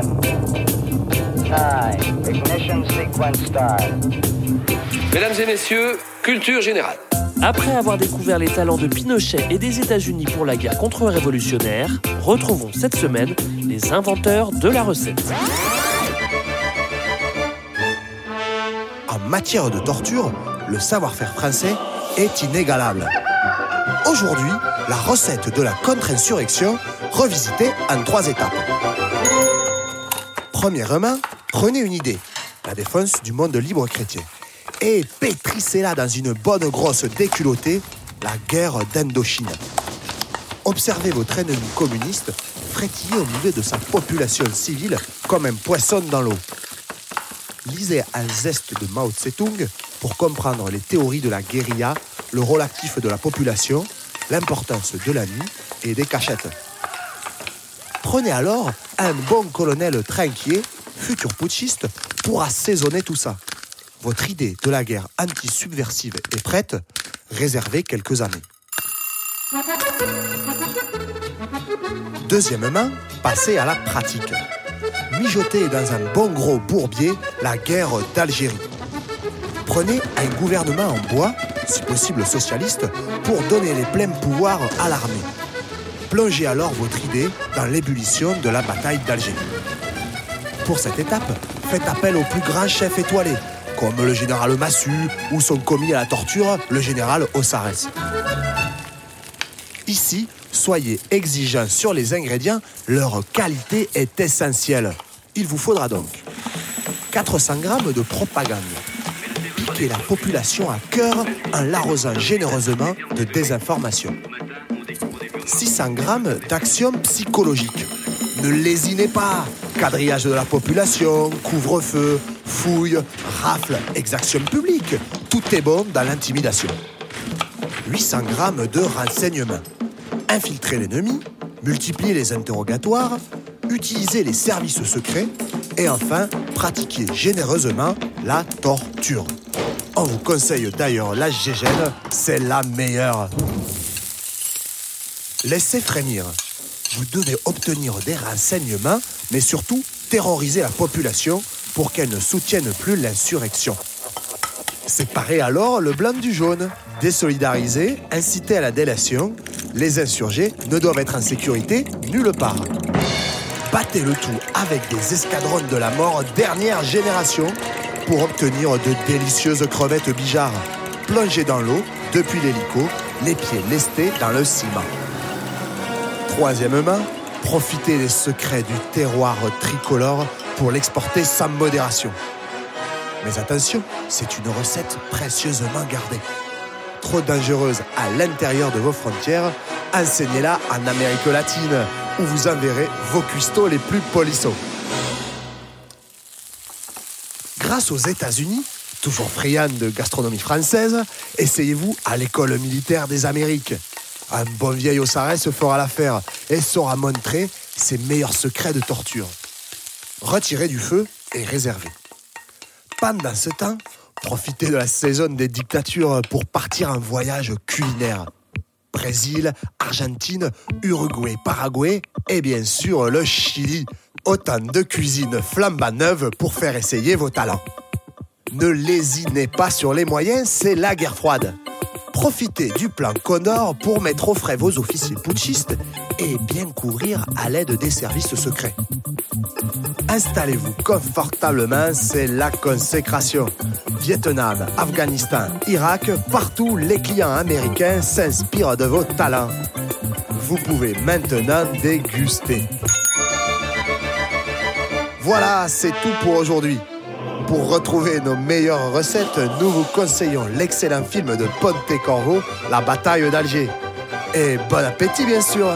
10, 9, ignition sequence start. Mesdames et messieurs, culture générale. Après avoir découvert les talents de Pinochet et des États-Unis pour la guerre contre-révolutionnaire, retrouvons cette semaine les inventeurs de la recette. En matière de torture, le savoir-faire français est inégalable. Aujourd'hui, la recette de la contre-insurrection revisitée en trois étapes. Premièrement, prenez une idée, la défense du monde libre chrétien, et pétrissez-la dans une bonne grosse déculottée, la guerre d'Indochine. Observez votre ennemi communiste frétiller au milieu de sa population civile comme un poisson dans l'eau. Lisez un zeste de Mao Tse-tung pour comprendre les théories de la guérilla, le rôle actif de la population, l'importance de la nuit et des cachettes. Prenez alors un bon colonel trinquier, futur putschiste, pour assaisonner tout ça. Votre idée de la guerre anti-subversive est prête, réservez quelques années. Deuxièmement, passez à la pratique. Mijotez dans un bon gros bourbier la guerre d'Algérie. Prenez un gouvernement en bois, si possible socialiste, pour donner les pleins pouvoirs à l'armée. Plongez alors votre idée dans l'ébullition de la bataille d'Algérie. Pour cette étape, faites appel au plus grand chef étoilé, comme le général Massu ou son commis à la torture, le général Ossares. Ici, soyez exigeants sur les ingrédients, leur qualité est essentielle. Il vous faudra donc 400 g de propagande. Piquez la population à cœur en l'arrosant généreusement de désinformation. 600 g d'action psychologique. Ne lésinez pas. Quadrillage de la population, couvre-feu, fouille, rafle, exaction publique. Tout est bon dans l'intimidation. 800 g de renseignements. Infiltrer l'ennemi, multiplier les interrogatoires, utiliser les services secrets et enfin pratiquer généreusement la torture. On vous conseille d'ailleurs la GGN, c'est la meilleure. Laissez frémir. Vous devez obtenir des renseignements, mais surtout terroriser la population pour qu'elle ne soutienne plus l'insurrection. Séparez alors le blanc du jaune. Désolidariser, inciter à la délation. Les insurgés ne doivent être en sécurité nulle part. Battez le tout avec des escadrons de la mort dernière génération pour obtenir de délicieuses crevettes bijards. Plongez dans l'eau depuis l'hélico, les pieds lestés dans le ciment. Troisièmement, profitez des secrets du terroir tricolore pour l'exporter sans modération. Mais attention, c'est une recette précieusement gardée. Trop dangereuse à l'intérieur de vos frontières, enseignez-la en Amérique latine, où vous enverrez vos cuistots les plus polissons. Grâce aux États-Unis, toujours friands de gastronomie française, essayez-vous à l'école militaire des Amériques. Un bon vieil Ossares fera l'affaire et saura montrer ses meilleurs secrets de torture. Retirez du feu et réservez. Pendant ce temps, profitez de la saison des dictatures pour partir en voyage culinaire. Brésil, Argentine, Uruguay, Paraguay et bien sûr le Chili. Autant de cuisine flambant neuve pour faire essayer vos talents. Ne lésinez pas sur les moyens, c'est la guerre froide. Profitez du plan Connor pour mettre au frais vos officiers putschistes et bien courir à l'aide des services secrets. Installez-vous confortablement, c'est la consécration. Vietnam, Afghanistan, Irak, partout les clients américains s'inspirent de vos talents. Vous pouvez maintenant déguster. Voilà, c'est tout pour aujourd'hui. Pour retrouver nos meilleures recettes, nous vous conseillons l'excellent film de Ponte Corvo, La bataille d'Alger. Et bon appétit bien sûr